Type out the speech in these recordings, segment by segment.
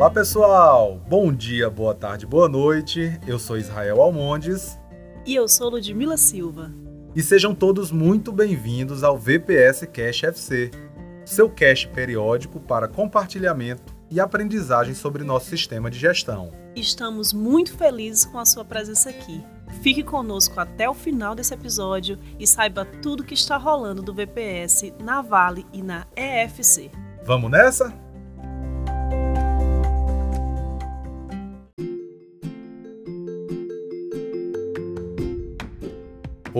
Olá pessoal, bom dia, boa tarde, boa noite. Eu sou Israel Almondes. E eu sou Ludmila Silva. E sejam todos muito bem-vindos ao VPS Cash FC, seu cash periódico para compartilhamento e aprendizagem sobre nosso sistema de gestão. Estamos muito felizes com a sua presença aqui. Fique conosco até o final desse episódio e saiba tudo que está rolando do VPS na Vale e na EFC. Vamos nessa?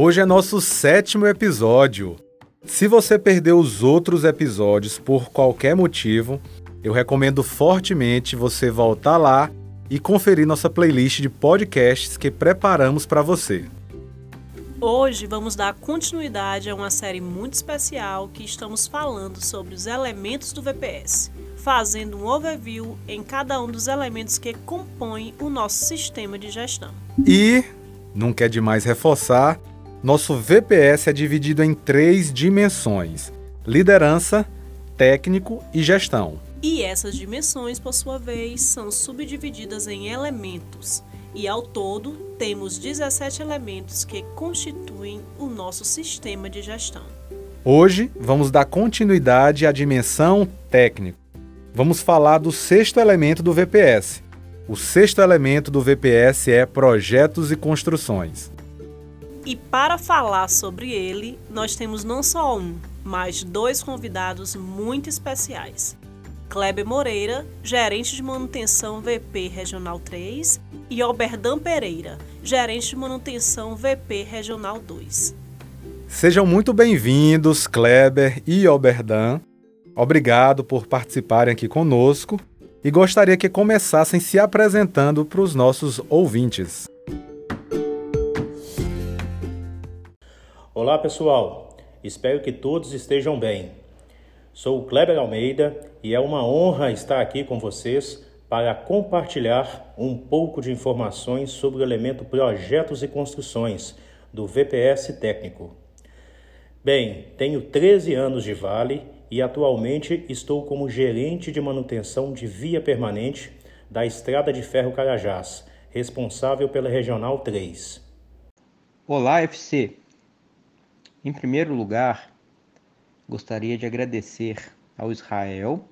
Hoje é nosso sétimo episódio. Se você perdeu os outros episódios por qualquer motivo, eu recomendo fortemente você voltar lá e conferir nossa playlist de podcasts que preparamos para você. Hoje vamos dar continuidade a uma série muito especial que estamos falando sobre os elementos do VPS, fazendo um overview em cada um dos elementos que compõem o nosso sistema de gestão. E, não quer demais reforçar, nosso VPS é dividido em três dimensões: liderança, técnico e gestão. E essas dimensões, por sua vez, são subdivididas em elementos. E ao todo, temos 17 elementos que constituem o nosso sistema de gestão. Hoje, vamos dar continuidade à dimensão técnica. Vamos falar do sexto elemento do VPS. O sexto elemento do VPS é projetos e construções. E para falar sobre ele, nós temos não só um, mas dois convidados muito especiais. Kleber Moreira, gerente de manutenção VP Regional 3, e Oberdan Pereira, gerente de manutenção VP Regional 2. Sejam muito bem-vindos, Kleber e Oberdan. Obrigado por participarem aqui conosco e gostaria que começassem se apresentando para os nossos ouvintes. Olá pessoal, espero que todos estejam bem. Sou o Kleber Almeida e é uma honra estar aqui com vocês para compartilhar um pouco de informações sobre o elemento projetos e construções do VPS técnico. Bem, tenho 13 anos de Vale e atualmente estou como gerente de manutenção de via permanente da Estrada de Ferro Carajás, responsável pela Regional 3. Olá, FC. Em primeiro lugar, gostaria de agradecer ao Israel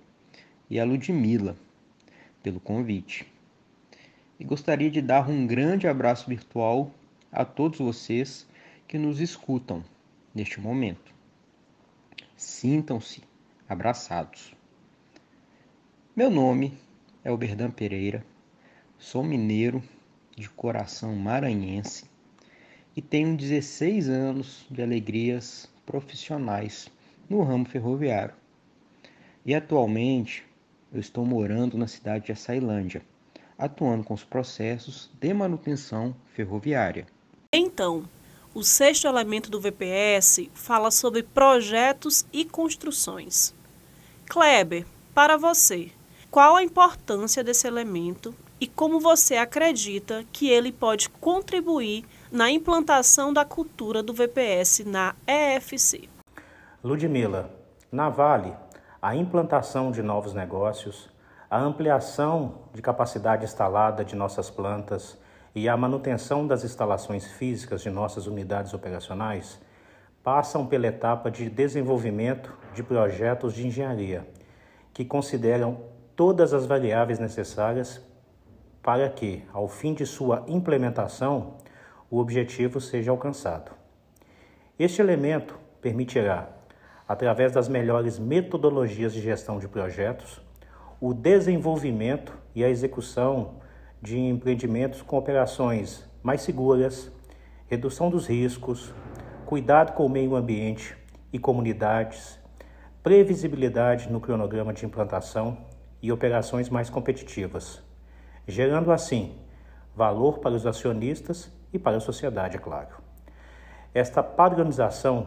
e à Ludmila pelo convite. E gostaria de dar um grande abraço virtual a todos vocês que nos escutam neste momento. Sintam-se abraçados. Meu nome é Oberdan Pereira, sou mineiro de coração maranhense e tenho 16 anos de alegrias profissionais no ramo ferroviário. E atualmente eu estou morando na cidade de Açailândia, atuando com os processos de manutenção ferroviária. Então, o sexto elemento do VPS fala sobre projetos e construções. Kleber, para você, qual a importância desse elemento e como você acredita que ele pode contribuir na implantação da cultura do VPS na EFC. Ludmila, na Vale, a implantação de novos negócios, a ampliação de capacidade instalada de nossas plantas e a manutenção das instalações físicas de nossas unidades operacionais passam pela etapa de desenvolvimento de projetos de engenharia, que consideram todas as variáveis necessárias para que, ao fim de sua implementação, o objetivo seja alcançado. Este elemento permitirá, através das melhores metodologias de gestão de projetos, o desenvolvimento e a execução de empreendimentos com operações mais seguras, redução dos riscos, cuidado com o meio ambiente e comunidades, previsibilidade no cronograma de implantação e operações mais competitivas, gerando assim valor para os acionistas e para a sociedade, é claro. Esta padronização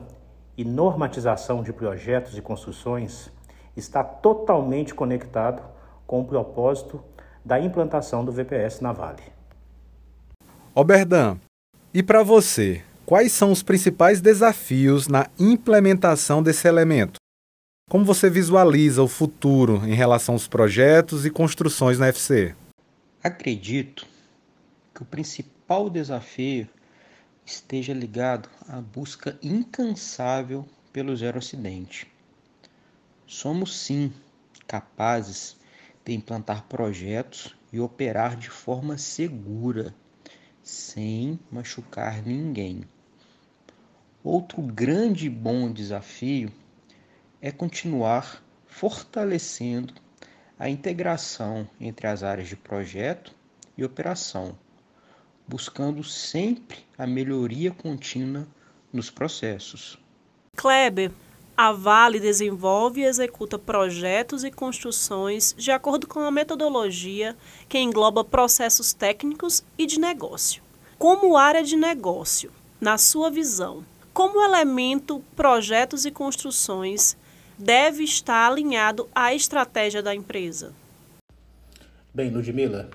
e normatização de projetos e construções está totalmente conectado com o propósito da implantação do VPS na Vale. Oberdan, e para você, quais são os principais desafios na implementação desse elemento? Como você visualiza o futuro em relação aos projetos e construções na FC? Acredito que o principal desafio esteja ligado à busca incansável pelo zero acidente. Somos sim capazes de implantar projetos e operar de forma segura, sem machucar ninguém. Outro grande e bom desafio é continuar fortalecendo a integração entre as áreas de projeto e operação, buscando sempre a melhoria contínua nos processos. Kleber, a Vale desenvolve e executa projetos e construções de acordo com a metodologia que engloba processos técnicos e de negócio. Como área de negócio, na sua visão, como elemento projetos e construções deve estar alinhado à estratégia da empresa? Bem, Ludmila,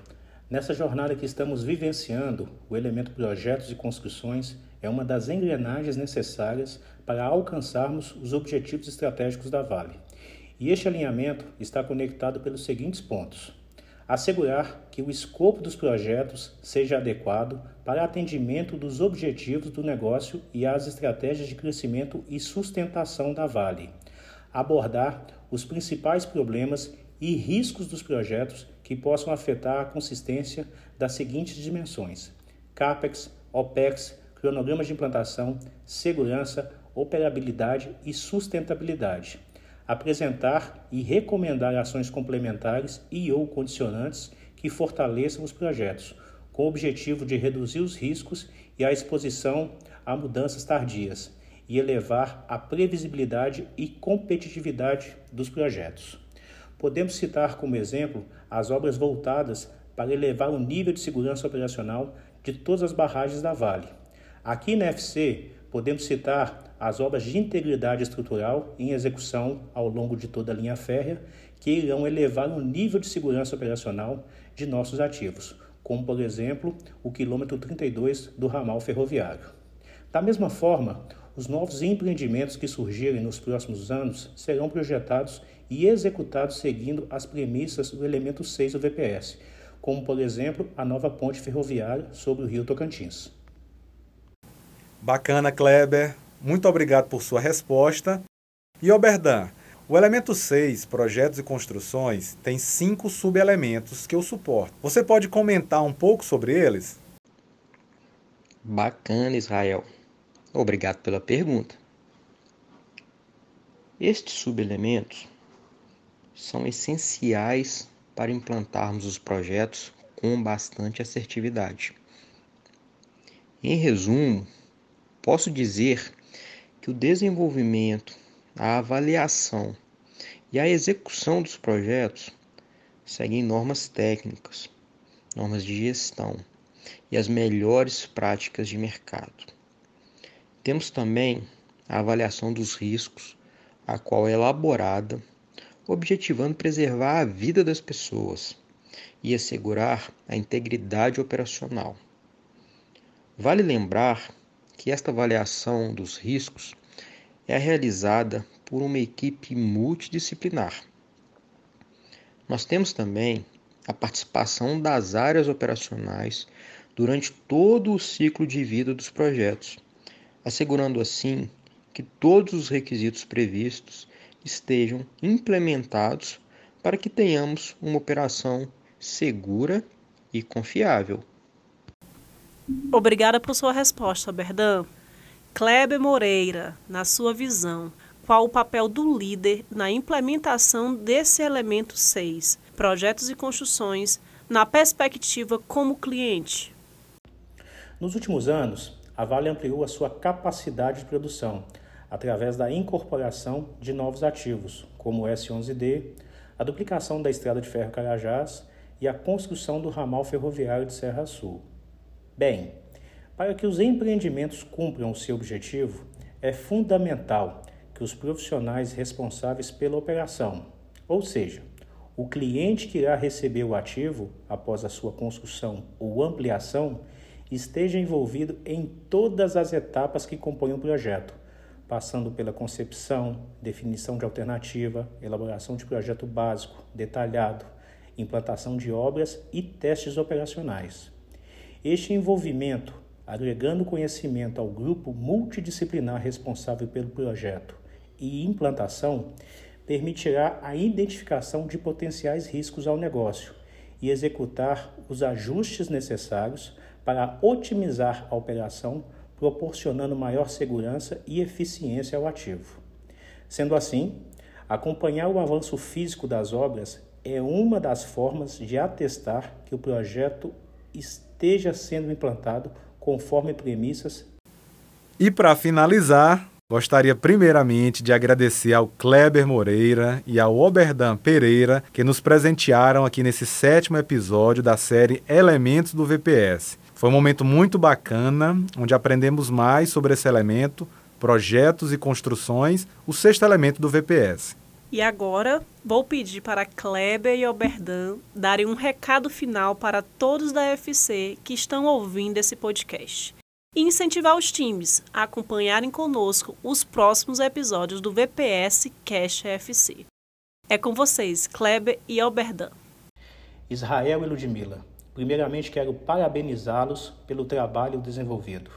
nessa jornada que estamos vivenciando, o elemento projetos e construções é uma das engrenagens necessárias para alcançarmos os objetivos estratégicos da Vale. E este alinhamento está conectado pelos seguintes pontos: assegurar que o escopo dos projetos seja adequado para atendimento dos objetivos do negócio e às estratégias de crescimento e sustentação da Vale, abordar os principais problemas e riscos dos projetos que possam afetar a consistência das seguintes dimensões: CAPEX, OPEX, cronogramas de implantação, segurança, operabilidade e sustentabilidade. Apresentar e recomendar ações complementares e ou condicionantes que fortaleçam os projetos, com o objetivo de reduzir os riscos e a exposição a mudanças tardias e elevar a previsibilidade e competitividade dos projetos. Podemos citar como exemplo as obras voltadas para elevar o nível de segurança operacional de todas as barragens da Vale, Aqui na FC, podemos citar as obras de integridade estrutural em execução ao longo de toda a linha férrea, que irão elevar o nível de segurança operacional de nossos ativos, como, por exemplo, o quilômetro 32 do ramal ferroviário. Da mesma forma, os novos empreendimentos que surgirem nos próximos anos serão projetados e executados seguindo as premissas do elemento 6 do VPS, como, por exemplo, a nova ponte ferroviária sobre o rio Tocantins. Bacana, Kleber. Muito obrigado por sua resposta. E Oberdan, o elemento 6, projetos e construções, tem cinco subelementos que eu suporto. Você pode comentar um pouco sobre eles? Bacana, Israel. Obrigado pela pergunta. Estes subelementos são essenciais para implantarmos os projetos com bastante assertividade. Em resumo, Posso dizer que o desenvolvimento, a avaliação e a execução dos projetos seguem normas técnicas, normas de gestão e as melhores práticas de mercado. Temos também a avaliação dos riscos, a qual é elaborada, objetivando preservar a vida das pessoas e assegurar a integridade operacional. Vale lembrar que esta avaliação dos riscos é realizada por uma equipe multidisciplinar. Nós temos também a participação das áreas operacionais durante todo o ciclo de vida dos projetos, assegurando assim que todos os requisitos previstos estejam implementados para que tenhamos uma operação segura e confiável. Obrigada por sua resposta, Berdan. Kleber Moreira, na sua visão, qual o papel do líder na implementação desse elemento 6, projetos e construções, na perspectiva como cliente? Nos últimos anos, a Vale ampliou a sua capacidade de produção através da incorporação de novos ativos, como o S11D, a duplicação da estrada de ferro Carajás e a construção do ramal ferroviário de Serra Sul. Bem, para que os empreendimentos cumpram o seu objetivo, é fundamental que os profissionais responsáveis pela operação, ou seja, o cliente que irá receber o ativo após a sua construção ou ampliação, esteja envolvido em todas as etapas que compõem o projeto, passando pela concepção, definição de alternativa, elaboração de projeto básico, detalhado, implantação de obras e testes operacionais. Este envolvimento, agregando conhecimento ao grupo multidisciplinar responsável pelo projeto e implantação, permitirá a identificação de potenciais riscos ao negócio e executar os ajustes necessários para otimizar a operação, proporcionando maior segurança e eficiência ao ativo. Sendo assim, acompanhar o avanço físico das obras é uma das formas de atestar que o projeto esteja sendo implantado conforme premissas. E para finalizar, Gostaria primeiramente de agradecer ao Kleber Moreira e ao Oberdan Pereira que nos presentearam aqui nesse sétimo episódio da série Elementos do VPS. Foi um momento muito bacana, onde aprendemos mais sobre esse elemento, projetos e construções, o sexto elemento do VPS. E agora vou pedir para Kleber e Oberdan darem um recado final para todos da FC que estão ouvindo esse podcast e incentivar os times a acompanharem conosco os próximos episódios do VPS Cash FC. É com vocês, Kleber e Alberdan. Israel e Ludmila, primeiramente quero parabenizá-los pelo trabalho desenvolvido.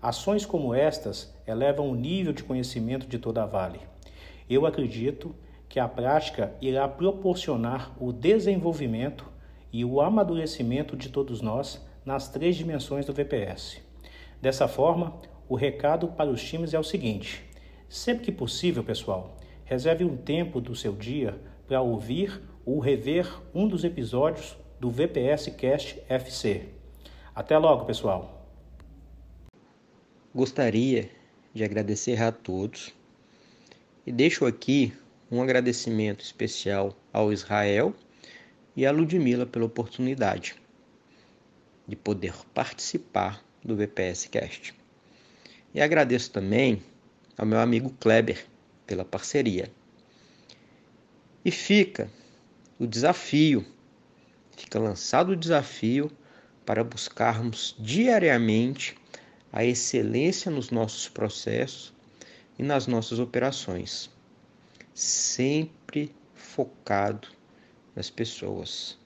Ações como estas elevam o nível de conhecimento de toda a Vale. Eu acredito que a prática irá proporcionar o desenvolvimento e o amadurecimento de todos nós nas três dimensões do VPS. Dessa forma, o recado para os times é o seguinte: sempre que possível, pessoal, reserve um tempo do seu dia para ouvir ou rever um dos episódios do VPS Cast FC. Até logo, pessoal. Gostaria de agradecer a todos e deixo aqui um agradecimento especial ao Israel e à Ludmila pela oportunidade de poder participar do VPS Cast. E agradeço também ao meu amigo Kleber pela parceria. E fica o desafio, fica lançado o desafio para buscarmos diariamente a excelência nos nossos processos e nas nossas operações, sempre focado nas pessoas,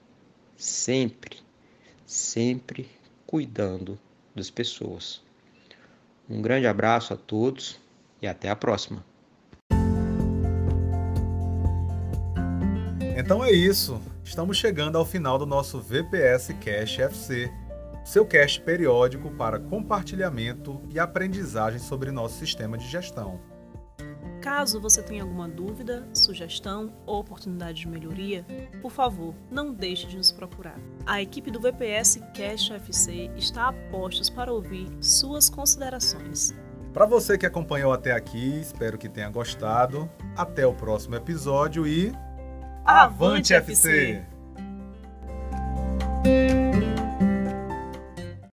sempre, sempre cuidando das pessoas. Um grande abraço a todos e até a próxima. Então é isso. Estamos chegando ao final do nosso VPS Cash FC, seu cache periódico para compartilhamento e aprendizagem sobre nosso sistema de gestão. Caso você tenha alguma dúvida, sugestão ou oportunidade de melhoria, por favor, não deixe de nos procurar. A equipe do VPS Cash FC está a postos para ouvir suas considerações. Para você que acompanhou até aqui, espero que tenha gostado. Até o próximo episódio e Avante, FC. FC.